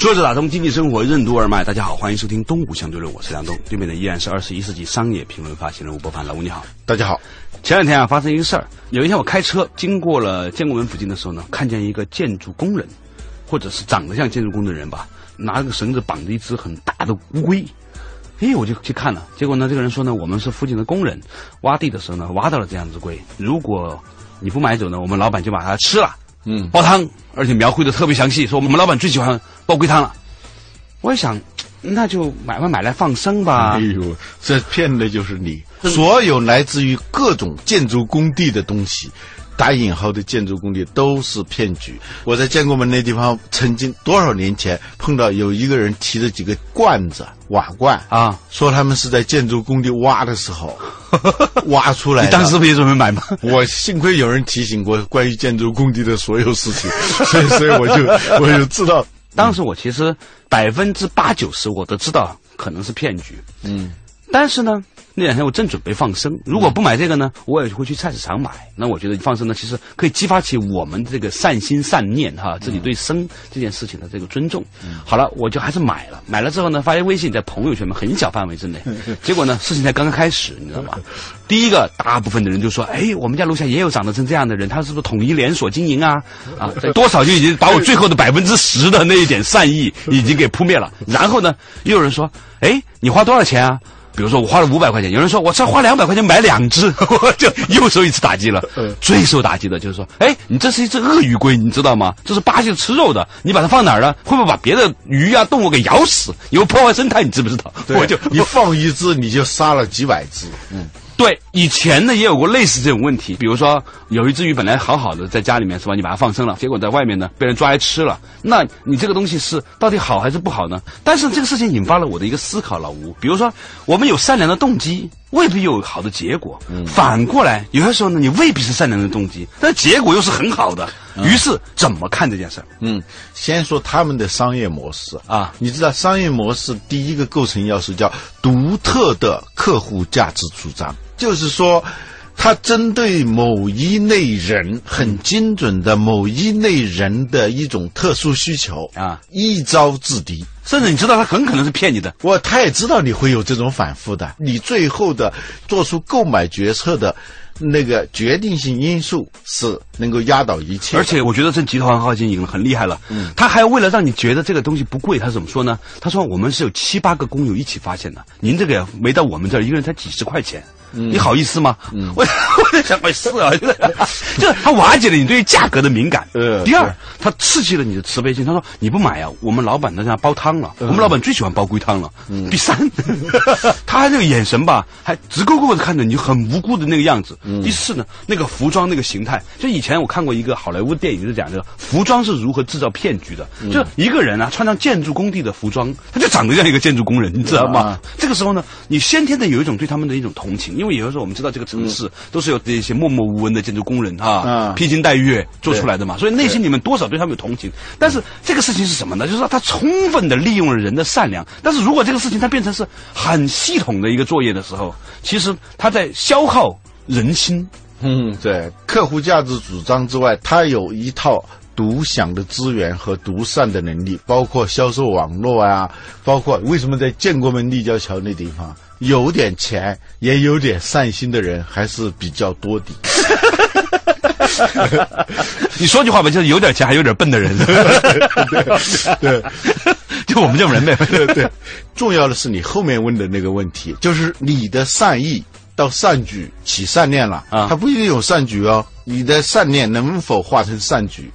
坐着打通经济生活任督二脉，大家好，欢迎收听东吴相对论，我是梁东，对面的依然是二十一世纪商业评论发行人吴伯凡，老吴你好，大家好。前两天啊，发生一个事儿，有一天我开车经过了建国门附近的时候呢，看见一个建筑工人，或者是长得像建筑工的人吧，拿着个绳子绑着一只很大的乌龟，哎，我就去看了，结果呢，这个人说呢，我们是附近的工人，挖地的时候呢，挖到了这样只龟，如果你不买走呢，我们老板就把它吃了。嗯，煲汤，而且描绘的特别详细，说我们老板最喜欢煲龟汤了。我也想，那就买吧，买来放生吧。哎呦，这骗的就是你！所有来自于各种建筑工地的东西，打引号的建筑工地都是骗局。我在建国门那地方，曾经多少年前碰到有一个人提着几个罐子、瓦罐啊，说他们是在建筑工地挖的时候 挖出来。你当时不也准备买吗？我幸亏有人提醒过关于建筑工地的所有事情，所以所以我就我就知道。当时我其实百分之八九十我都知道可能是骗局，嗯，但是呢。那两天我正准备放生，如果不买这个呢，我也会去菜市场买。那我觉得放生呢，其实可以激发起我们这个善心善念哈，自己对生这件事情的这个尊重。好了，我就还是买了。买了之后呢，发现微信在朋友圈嘛，很小范围之内。结果呢，事情才刚刚开始，你知道吗？第一个，大部分的人就说：“哎，我们家楼下也有长得成这样的人，他是不是统一连锁经营啊？”啊，多少就已经把我最后的百分之十的那一点善意已经给扑灭了。然后呢，又有人说：“哎，你花多少钱啊？”比如说我花了五百块钱，有人说我才花两百块钱买两只，我就又受一次打击了。最受打击的就是说，哎，你这是一只鳄鱼龟，你知道吗？这是巴西吃肉的，你把它放哪儿了？会不会把别的鱼啊动物给咬死？有破坏生态，你知不知道？我就你放一只，你就杀了几百只。嗯。对，以前呢也有过类似这种问题，比如说有一只鱼本来好好的在家里面是吧，你把它放生了，结果在外面呢被人抓来吃了，那你这个东西是到底好还是不好呢？但是这个事情引发了我的一个思考，老吴，比如说我们有善良的动机，未必有好的结果。反过来，有些时候呢，你未必是善良的动机，但结果又是很好的。于是怎么看这件事儿？嗯，先说他们的商业模式啊，你知道商业模式第一个构成要素叫独特的客户价值主张。就是说，他针对某一类人很精准的某一类人的一种特殊需求啊，一招制敌。甚至你知道他很可能是骗你的，我他也知道你会有这种反复的。你最后的做出购买决策的那个决定性因素是能够压倒一切。而且我觉得这集团号经营很厉害了，嗯，他还为了让你觉得这个东西不贵，他怎么说呢？他说我们是有七八个工友一起发现的，您这个没到我们这儿，一个人才几十块钱。你好意思吗？我我在想，是啊，就是他瓦解了你对于价格的敏感。第二，他刺激了你的慈悲心。他说：“你不买呀，我们老板在那煲汤了。我们老板最喜欢煲龟汤了。”第三，他那个眼神吧，还直勾勾的看着你，很无辜的那个样子。第四呢，那个服装那个形态，就以前我看过一个好莱坞电影，就讲这个服装是如何制造骗局的。就一个人啊，穿上建筑工地的服装，他就长得像一个建筑工人，你知道吗？这个时候呢，你先天的有一种对他们的一种同情。因为有的时候我们知道这个城市都是有这些默默无闻的建筑工人哈披金戴月做出来的嘛，所以内心里面多少对他们有同情。但是这个事情是什么呢？就是说他充分的利用了人的善良。但是如果这个事情它变成是很系统的一个作业的时候，其实他在消耗人心。嗯，对，客户价值主张之外，他有一套独享的资源和独善的能力，包括销售网络啊，包括为什么在建国门立交桥那地方。有点钱，也有点善心的人还是比较多的。你说句话吧，就是有点钱还有点笨的人。对，就我们这种人呗。对对。重要的是你后面问的那个问题，就是你的善意到善举起善念了啊，他不一定有善举哦。你的善念能否化成善举？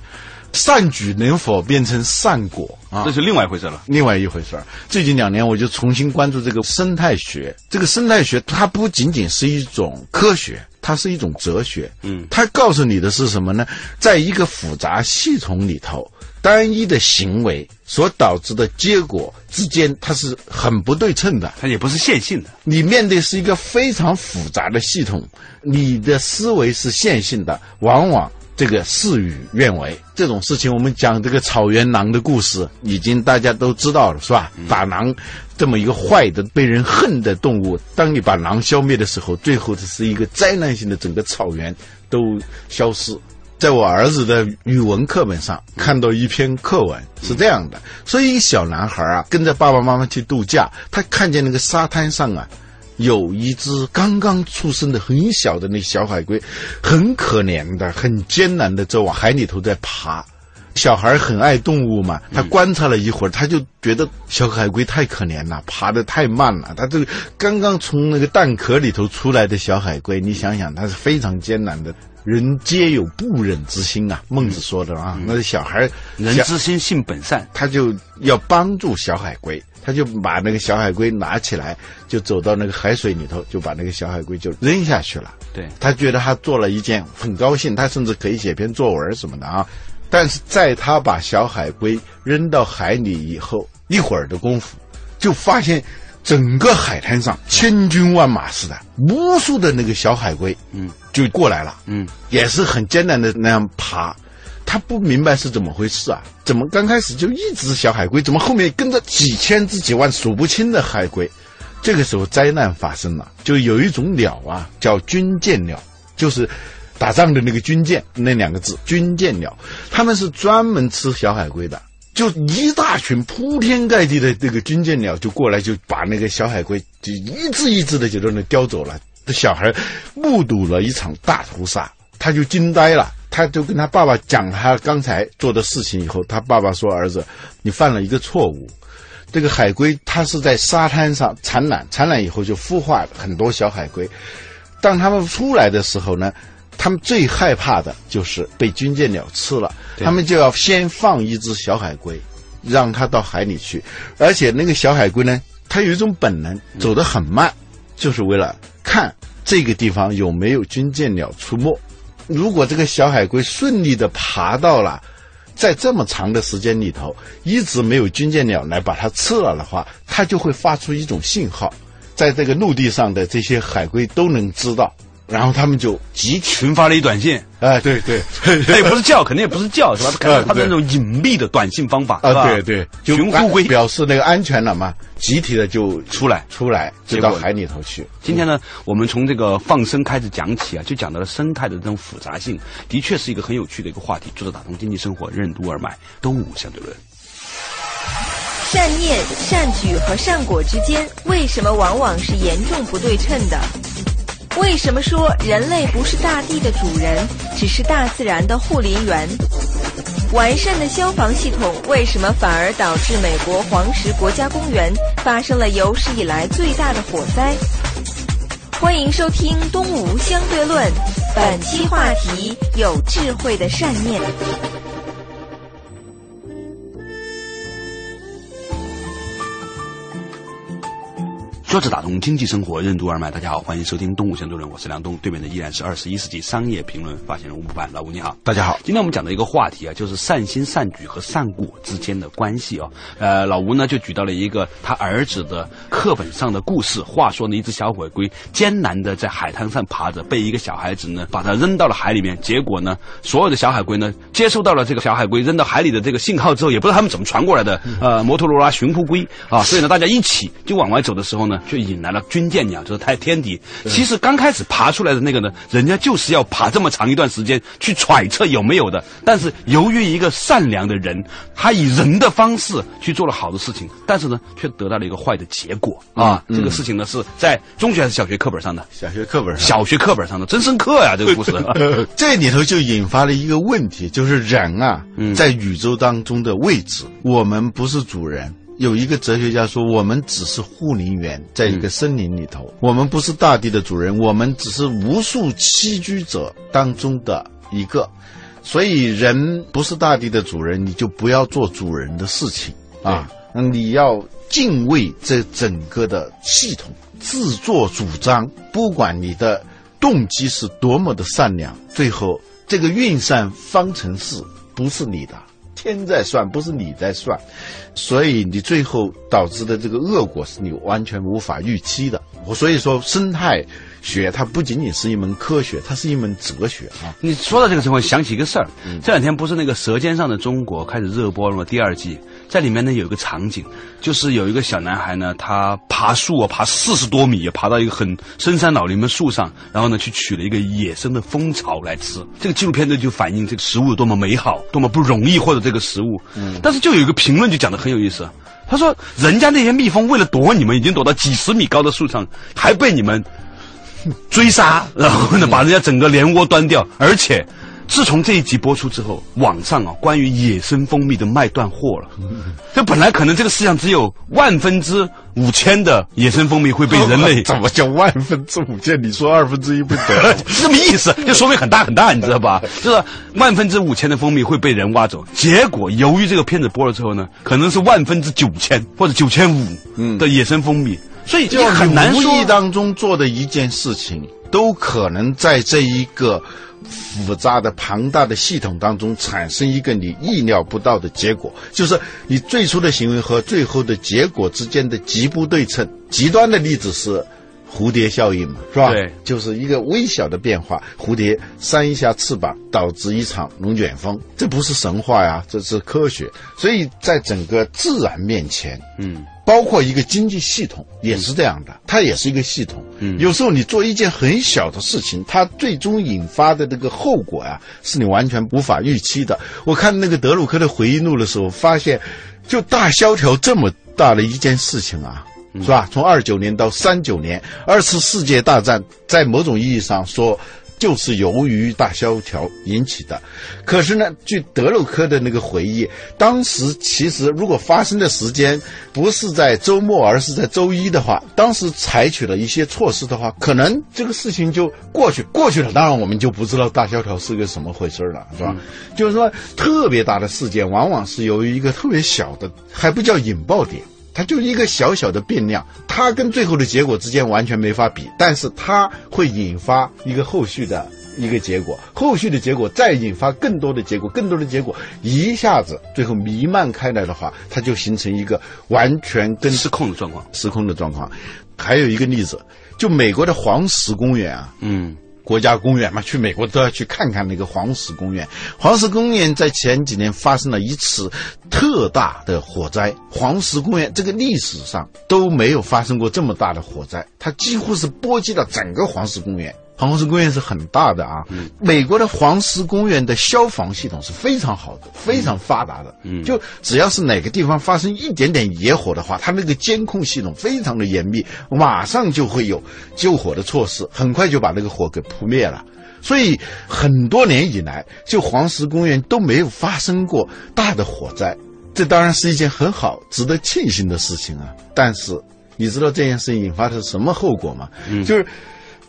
善举能否变成善果啊？这是另外一回事了。另外一回事儿，最近两年我就重新关注这个生态学。这个生态学它不仅仅是一种科学，它是一种哲学。嗯，它告诉你的是什么呢？在一个复杂系统里头，单一的行为所导致的结果之间，它是很不对称的。它也不是线性的。你面对是一个非常复杂的系统，你的思维是线性的，往往这个事与愿违。这种事情，我们讲这个草原狼的故事，已经大家都知道了，是吧？打狼这么一个坏的、被人恨的动物，当你把狼消灭的时候，最后这是一个灾难性的，整个草原都消失。在我儿子的语文课本上看到一篇课文是这样的：所以小男孩啊，跟着爸爸妈妈去度假，他看见那个沙滩上啊，有一只刚刚出生的很小的那小海龟，很可怜的、很艰难的在往海里头在爬。小孩很爱动物嘛，他观察了一会儿，他就觉得小海龟太可怜了，爬得太慢了。他这个刚刚从那个蛋壳里头出来的小海龟，你想想，它是非常艰难的。人皆有不忍之心啊，孟子说的啊。那小孩人之心性本善，他就要帮助小海龟，他就把那个小海龟拿起来，就走到那个海水里头，就把那个小海龟就扔下去了。对他觉得他做了一件很高兴，他甚至可以写篇作文什么的啊。但是在他把小海龟扔到海里以后，一会儿的功夫，就发现。整个海滩上千军万马似的，无数的那个小海龟，嗯，就过来了，嗯，也是很艰难的那样爬，他不明白是怎么回事啊？怎么刚开始就一只小海龟，怎么后面跟着几千只、几万数不清的海龟？这个时候灾难发生了，就有一种鸟啊，叫军舰鸟，就是打仗的那个军舰那两个字，军舰鸟，他们是专门吃小海龟的。就一大群铺天盖地的这个军舰鸟就过来，就把那个小海龟就一只一只的就在那叼走了。这小孩目睹了一场大屠杀，他就惊呆了。他就跟他爸爸讲他刚才做的事情以后，他爸爸说：“儿子，你犯了一个错误。这个海龟它是在沙滩上产卵，产卵以后就孵化很多小海龟。当它们出来的时候呢？”他们最害怕的就是被军舰鸟吃了，他们就要先放一只小海龟，让它到海里去，而且那个小海龟呢，它有一种本能，走得很慢，就是为了看这个地方有没有军舰鸟出没。如果这个小海龟顺利的爬到了，在这么长的时间里头，一直没有军舰鸟来把它吃了的话，它就会发出一种信号，在这个陆地上的这些海龟都能知道。然后他们就集群发了一短信，哎，对对，他也不是叫，肯定也不是叫，是吧？他他那种隐秘的短信方法，啊，对对，群呼归表示那个安全了嘛，集体的就出来出来，就到海里头去。今天呢，我们从这个放生开始讲起啊，就讲到了生态的这种复杂性，的确是一个很有趣的一个话题。作者打通经济生活，任督二脉，东吴相对论。善念、善举和善果之间，为什么往往是严重不对称的？为什么说人类不是大地的主人，只是大自然的护林员？完善的消防系统为什么反而导致美国黄石国家公园发生了有史以来最大的火灾？欢迎收听《东吴相对论》，本期话题：有智慧的善念。说着打通经济生活任督二脉，大家好，欢迎收听《东吴相对论》，我是梁东，对面的依然是二十一世纪商业评论发行人吴不凡，老吴你好，大家好。今天我们讲的一个话题啊，就是善心善举和善果之间的关系哦。呃，老吴呢就举到了一个他儿子的课本上的故事。话说呢，一只小海龟艰难的在海滩上爬着，被一个小孩子呢把它扔到了海里面。结果呢，所有的小海龟呢接收到了这个小海龟扔到海里的这个信号之后，也不知道他们怎么传过来的。呃，摩托罗拉寻呼龟啊，所以呢，大家一起就往外走的时候呢。就引来了军舰鸟，就是太天敌。其实刚开始爬出来的那个呢，人家就是要爬这么长一段时间去揣测有没有的。但是由于一个善良的人，他以人的方式去做了好的事情，但是呢，却得到了一个坏的结果啊。这个事情呢，是在中学还是小学课本上的？小学课本上。小学课本上的，真深刻呀！这个故事，这里头就引发了一个问题，就是人啊，在宇宙当中的位置，我们不是主人。有一个哲学家说：“我们只是护林员，在一个森林里头，我们不是大地的主人，我们只是无数栖居者当中的一个。所以，人不是大地的主人，你就不要做主人的事情啊！你要敬畏这整个的系统，自作主张。不管你的动机是多么的善良，最后这个运算方程式不是你的。”天在算，不是你在算，所以你最后导致的这个恶果是你完全无法预期的。我所以说，生态学它不仅仅是一门科学，它是一门哲学啊。你说到这个情况，想起一个事儿，这两天不是那个《舌尖上的中国》开始热播了吗？第二季，在里面呢有一个场景，就是有一个小男孩呢，他爬树啊，爬四十多米，爬到一个很深山老林的树上，然后呢去取了一个野生的蜂巢来吃。这个纪录片呢就反映这个食物有多么美好，多么不容易获得这个食物。嗯，但是就有一个评论就讲的很有意思，他说人家那些蜜蜂为了躲你们，已经躲到几十米高的树上，还被你们。追杀，然后呢，把人家整个连窝端掉。而且，自从这一集播出之后，网上啊，关于野生蜂蜜的卖断货了。这本来可能这个世界上只有万分之五千的野生蜂蜜会被人类，怎么叫万分之五千？你说二分之一不得？是这么意思，就说明很大很大，你知道吧？就是万分之五千的蜂蜜会被人挖走。结果由于这个片子播了之后呢，可能是万分之九千或者九千五的野生蜂蜜。所以，就很难说无意当中做的一件事情，都可能在这一个复杂的、庞大的系统当中产生一个你意料不到的结果，就是你最初的行为和最后的结果之间的极不对称。极端的例子是蝴蝶效应嘛，是吧？对，就是一个微小的变化，蝴蝶扇一下翅膀，导致一场龙卷风，这不是神话呀，这是科学。所以在整个自然面前，嗯。包括一个经济系统也是这样的，它也是一个系统。嗯，有时候你做一件很小的事情，它最终引发的这个后果啊，是你完全无法预期的。我看那个德鲁克的回忆录的时候，发现，就大萧条这么大的一件事情啊，是吧？从二九年到三九年，二次世界大战，在某种意义上说。就是由于大萧条引起的，可是呢，据德鲁克的那个回忆，当时其实如果发生的时间不是在周末，而是在周一的话，当时采取了一些措施的话，可能这个事情就过去过去了。当然，我们就不知道大萧条是个什么回事了，是吧？就是说，特别大的事件往往是由于一个特别小的，还不叫引爆点。它就一个小小的变量，它跟最后的结果之间完全没法比，但是它会引发一个后续的一个结果，后续的结果再引发更多的结果，更多的结果一下子最后弥漫开来的话，它就形成一个完全跟失控的状况，失控的状况。还有一个例子，就美国的黄石公园啊，嗯。国家公园嘛，去美国都要去看看那个黄石公园。黄石公园在前几年发生了一次特大的火灾。黄石公园这个历史上都没有发生过这么大的火灾，它几乎是波及了整个黄石公园。黄石公园是很大的啊，美国的黄石公园的消防系统是非常好的，非常发达的。嗯，就只要是哪个地方发生一点点野火的话，它那个监控系统非常的严密，马上就会有救火的措施，很快就把那个火给扑灭了。所以很多年以来，就黄石公园都没有发生过大的火灾，这当然是一件很好、值得庆幸的事情啊。但是你知道这件事情引发的是什么后果吗？嗯，就是。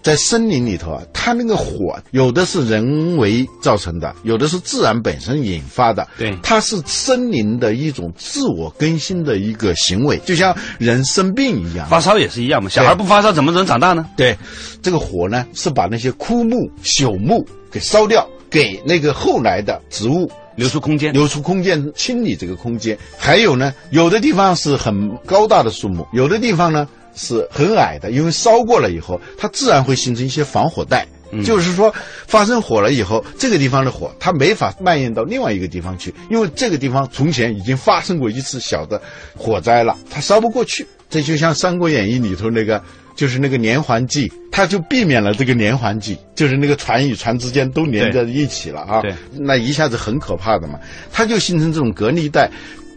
在森林里头啊，它那个火有的是人为造成的，有的是自然本身引发的。对，它是森林的一种自我更新的一个行为，就像人生病一样，发烧也是一样嘛。小孩不发烧怎么能长大呢？对，这个火呢是把那些枯木、朽木给烧掉，给那个后来的植物留出空间，留出空间清理这个空间。还有呢，有的地方是很高大的树木，有的地方呢。是很矮的，因为烧过了以后，它自然会形成一些防火带。就是说，发生火了以后，这个地方的火它没法蔓延到另外一个地方去，因为这个地方从前已经发生过一次小的火灾了，它烧不过去。这就像《三国演义》里头那个，就是那个连环计，它就避免了这个连环计，就是那个船与船之间都连在一起了啊。那一下子很可怕的嘛，它就形成这种隔离带，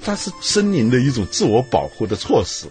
它是森林的一种自我保护的措施。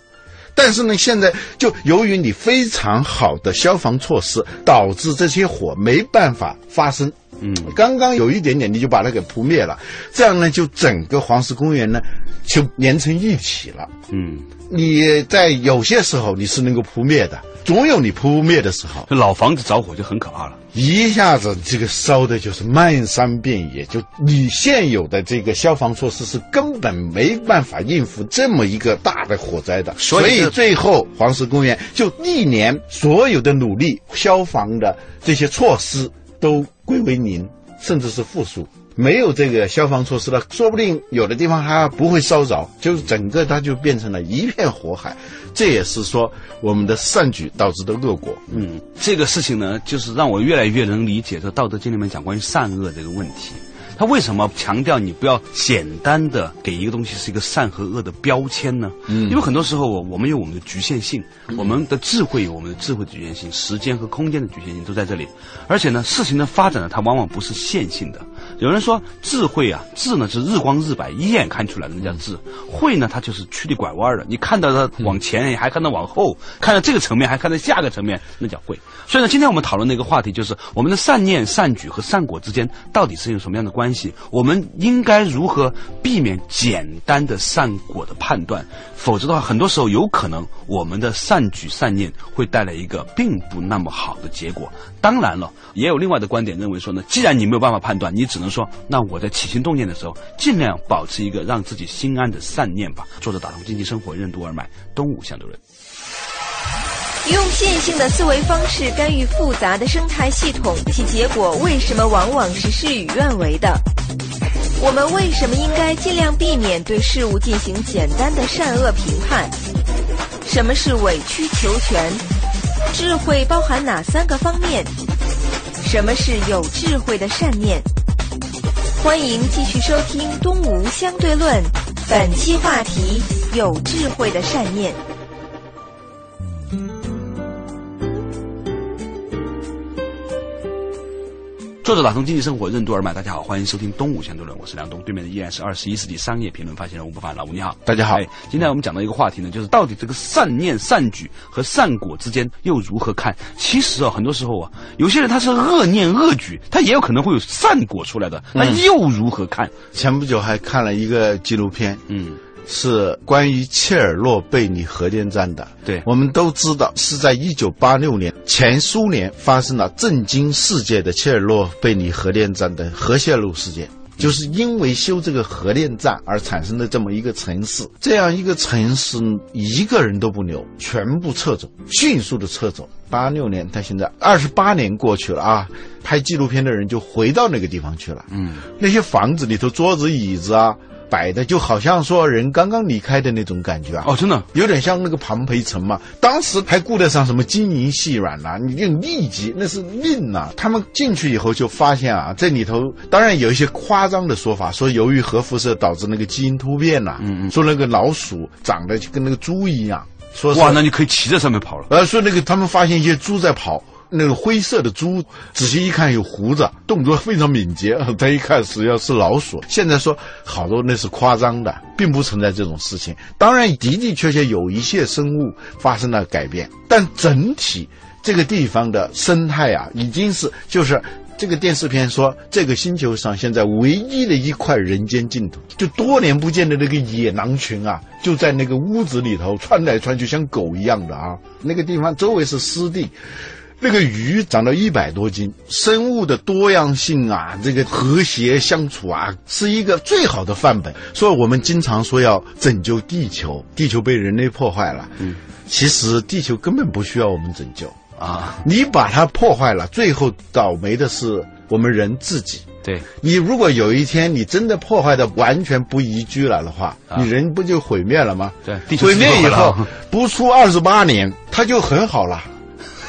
但是呢，现在就由于你非常好的消防措施，导致这些火没办法发生。嗯，刚刚有一点点，你就把它给扑灭了，这样呢，就整个黄石公园呢就连成一体了。嗯，你在有些时候你是能够扑灭的。总有你扑灭的时候，老房子着火就很可怕了，一下子这个烧的就是漫山遍野，就你现有的这个消防措施是根本没办法应付这么一个大的火灾的，所以最后黄石公园就历年所有的努力，消防的这些措施都归为零，甚至是负数。没有这个消防措施了，说不定有的地方还不会烧着，就是整个它就变成了一片火海。这也是说我们的善举导致的恶果。嗯，这个事情呢，就是让我越来越能理解这《道德经》里面讲关于善恶这个问题。他为什么强调你不要简单的给一个东西是一个善和恶的标签呢？嗯，因为很多时候我我们有我们的局限性，我们的智慧有我们的智慧的局限性，时间和空间的局限性都在这里。而且呢，事情的发展呢，它往往不是线性的。有人说智慧啊，智呢是日光日白，一眼看出来的那叫智；慧呢，它就是曲里拐弯的，你看到它往前，还看到往后，看到这个层面，还看到下个层面，那叫慧。所以呢，今天我们讨论的一个话题就是我们的善念、善举和善果之间到底是有什么样的关系？我们应该如何避免简单的善果的判断？否则的话，很多时候有可能我们的善举善念会带来一个并不那么好的结果。当然了，也有另外的观点认为说呢，既然你没有办法判断，你只能说，那我在起心动念的时候，尽量保持一个让自己心安的善念吧。作者打通经济生活任督二脉，东吴相对论。用线性的思维方式干预复杂的生态系统，其结果为什么往往是事与愿违的？我们为什么应该尽量避免对事物进行简单的善恶评判？什么是委曲求全？智慧包含哪三个方面？什么是有智慧的善念？欢迎继续收听《东吴相对论》，本期话题：有智慧的善念。作者打通经济生活任督二脉，大家好，欢迎收听东吴相对论，我是梁东，对面的依然是二十一世纪商业评论发行人吴不凡，老吴你好，大家好。哎，今天我们讲到一个话题呢，就是到底这个善念、善举和善果之间又如何看？其实啊，很多时候啊，有些人他是恶念恶举，他也有可能会有善果出来的，那又如何看？前不久还看了一个纪录片，嗯。是关于切尔诺贝利核电站的。对，我们都知道是在一九八六年前苏联发生了震惊世界的切尔诺贝利核电站的核泄漏事件，就是因为修这个核电站而产生的这么一个城市。这样一个城市一个人都不留，全部撤走，迅速的撤走。八六年到现在二十八年过去了啊，拍纪录片的人就回到那个地方去了。嗯，那些房子里头桌子椅子啊。摆的就好像说人刚刚离开的那种感觉啊！哦，真的有点像那个庞培城嘛。当时还顾得上什么金银细软呐？你用立即那是命呐！他们进去以后就发现啊，这里头当然有一些夸张的说法，说由于核辐射导致那个基因突变呐。嗯嗯。说那个老鼠长得就跟那个猪一样。说哇，那你可以骑在上面跑了。呃，说那个他们发现一些猪在跑。那个灰色的猪，仔细一看有胡子，动作非常敏捷。他一看实际上是老鼠。现在说好多那是夸张的，并不存在这种事情。当然的的确确有一些生物发生了改变，但整体这个地方的生态啊，已经是就是这个电视片说这个星球上现在唯一的一块人间净土，就多年不见的那个野狼群啊，就在那个屋子里头窜来窜去，像狗一样的啊。那个地方周围是湿地。那个鱼长到一百多斤，生物的多样性啊，这个和谐相处啊，是一个最好的范本。所以我们经常说要拯救地球，地球被人类破坏了。嗯，其实地球根本不需要我们拯救啊！你把它破坏了，最后倒霉的是我们人自己。对你，如果有一天你真的破坏的完全不宜居了的话，你人不就毁灭了吗？对，毁灭以后不出二十八年，它就很好了。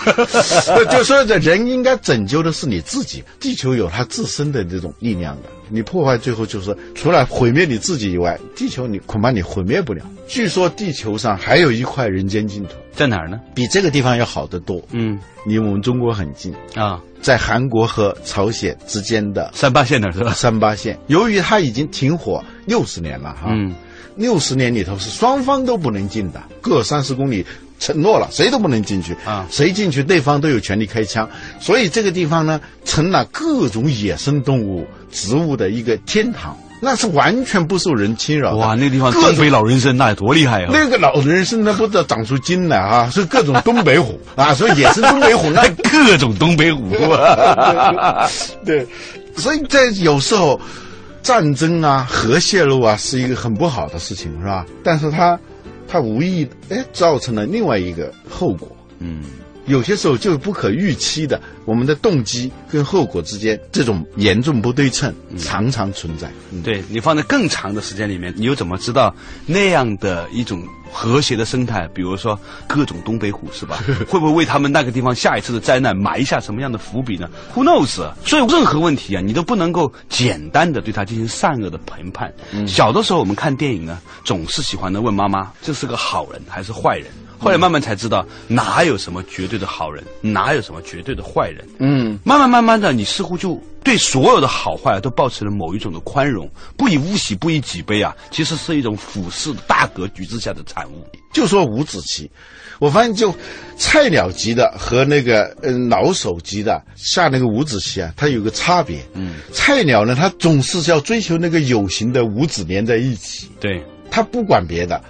就说这人应该拯救的是你自己，地球有它自身的这种力量的。你破坏最后就是除了毁灭你自己以外，地球你恐怕你毁灭不了。据说地球上还有一块人间净土，在哪儿呢？比这个地方要好得多。嗯，离我们中国很近啊，在韩国和朝鲜之间的三八线那是吧？三八线，由于它已经停火六十年了哈，嗯，六十年里头是双方都不能进的，各三十公里。承诺了，谁都不能进去啊！谁进去，对方都有权利开枪。所以这个地方呢，成了各种野生动物、植物的一个天堂，那是完全不受人侵扰。哇，那个地方东北老人参那有多厉害啊！那个老人参那不知道长出筋来啊！是各种东北虎 啊！所以野生东北虎那 各种东北虎。对，所以在有时候战争啊、核泄漏啊是一个很不好的事情，是吧？但是它。他无意哎造成了另外一个后果，嗯，有些时候就是不可预期的，我们的动机跟后果之间这种严重不对称常常存在。嗯对你放在更长的时间里面，你又怎么知道那样的一种和谐的生态？比如说各种东北虎是吧？会不会为他们那个地方下一次的灾难埋下什么样的伏笔呢？Who knows？所以任何问题啊，你都不能够简单的对它进行善恶的评判。小的时候我们看电影呢，总是喜欢的问妈妈：这是个好人还是坏人？后来慢慢才知道，哪有什么绝对的好人，哪有什么绝对的坏人。嗯，慢慢慢慢的，你似乎就对所有的好坏都保持了某一种的宽容，不以物喜，不以己悲啊，其实是一种俯视大格局之下的产物。就说五子棋，我发现就菜鸟级的和那个嗯老手级的下那个五子棋啊，它有个差别。嗯，菜鸟呢，他总是要追求那个有形的五子连在一起，对，他不管别的。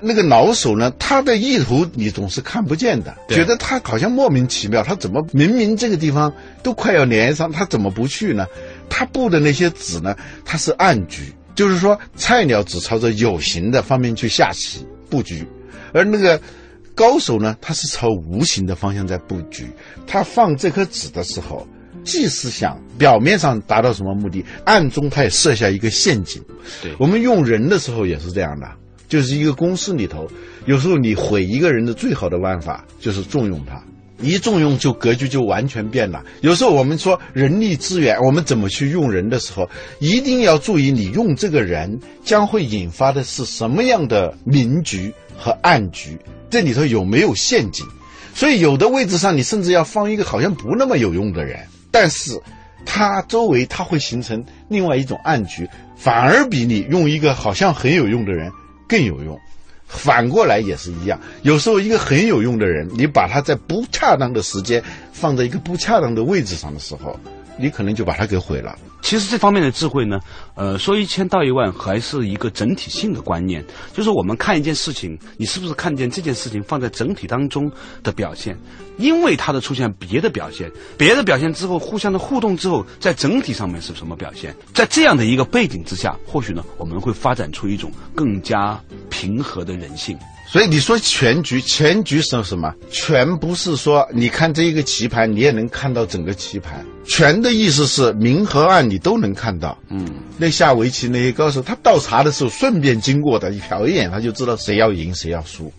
那个老手呢，他的意图你总是看不见的，觉得他好像莫名其妙，他怎么明明这个地方都快要连上，他怎么不去呢？他布的那些子呢，他是暗局，就是说菜鸟只朝着有形的方面去下棋布局，而那个高手呢，他是朝无形的方向在布局。他放这颗子的时候，既是想表面上达到什么目的，暗中他也设下一个陷阱。对我们用人的时候也是这样的，就是一个公司里头，有时候你毁一个人的最好的办法就是重用他。一重用就格局就完全变了。有时候我们说人力资源，我们怎么去用人的时候，一定要注意你用这个人将会引发的是什么样的明局和暗局，这里头有没有陷阱。所以有的位置上你甚至要放一个好像不那么有用的人，但是他周围他会形成另外一种暗局，反而比你用一个好像很有用的人更有用。反过来也是一样，有时候一个很有用的人，你把他在不恰当的时间放在一个不恰当的位置上的时候，你可能就把他给毁了。其实这方面的智慧呢，呃，说一千道一万，还是一个整体性的观念。就是我们看一件事情，你是不是看见这件事情放在整体当中的表现？因为它的出现，别的表现，别的表现之后，互相的互动之后，在整体上面是什么表现？在这样的一个背景之下，或许呢，我们会发展出一种更加平和的人性。所以你说全局，全局是什么？全不是说你看这一个棋盘，你也能看到整个棋盘。全的意思是明和暗你都能看到。嗯，那下围棋那些高手，他倒茶的时候顺便经过的，一瞟一眼他就知道谁要赢谁要输。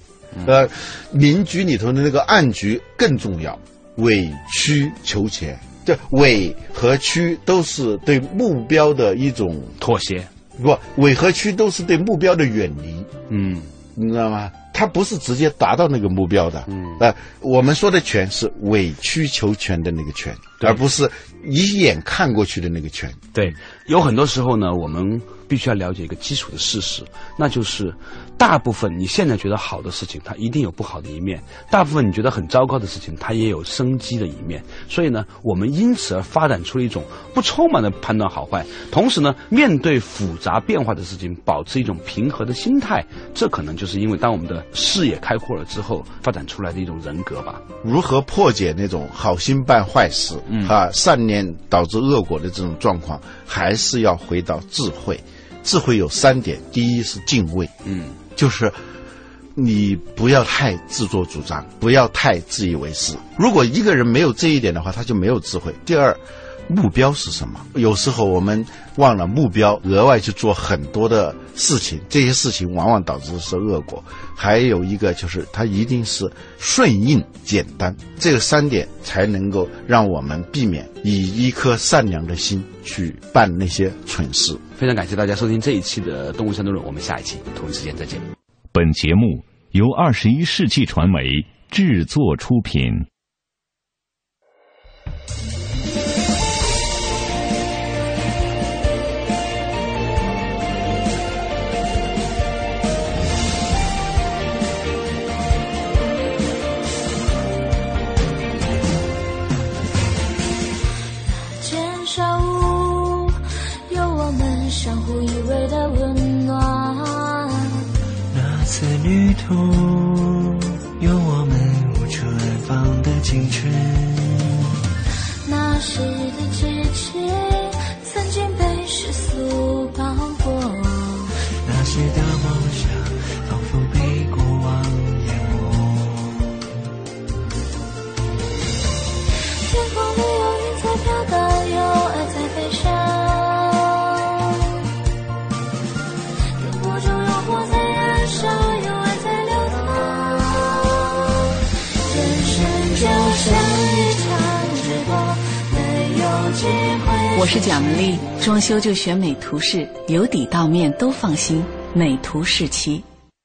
呃，明局里头的那个暗局更重要，委曲求全。这委和曲都是对目标的一种妥协，不，委和曲都是对目标的远离。嗯，你知道吗？他不是直接达到那个目标的，嗯，呃，我们说的权是委曲求全的那个权，而不是一眼看过去的那个权。对，有很多时候呢，我们必须要了解一个基础的事实，那就是大部分你现在觉得好的事情，它一定有不好的一面；大部分你觉得很糟糕的事情，它也有生机的一面。所以呢，我们因此而发展出了一种不充满的判断好坏，同时呢，面对复杂变化的事情，保持一种平和的心态。这可能就是因为当我们的视野开阔了之后，发展出来的一种人格吧。如何破解那种好心办坏事，嗯啊，善念导致恶果的这种状况，还是要回到智慧。智慧有三点，第一是敬畏，嗯，就是你不要太自作主张，不要太自以为是。如果一个人没有这一点的话，他就没有智慧。第二，目标是什么？有时候我们忘了目标，额外去做很多的事情，这些事情往往导致的是恶果。还有一个就是，它一定是顺应简单，这个三点才能够让我们避免以一颗善良的心去办那些蠢事。非常感谢大家收听这一期的《动物相对论》，我们下一期同一时间再见。本节目由二十一世纪传媒制作出品。的旅途有我们无处安放的青春。那时的我是蒋丽，装修就选美图仕，由底到面都放心，美图仕漆。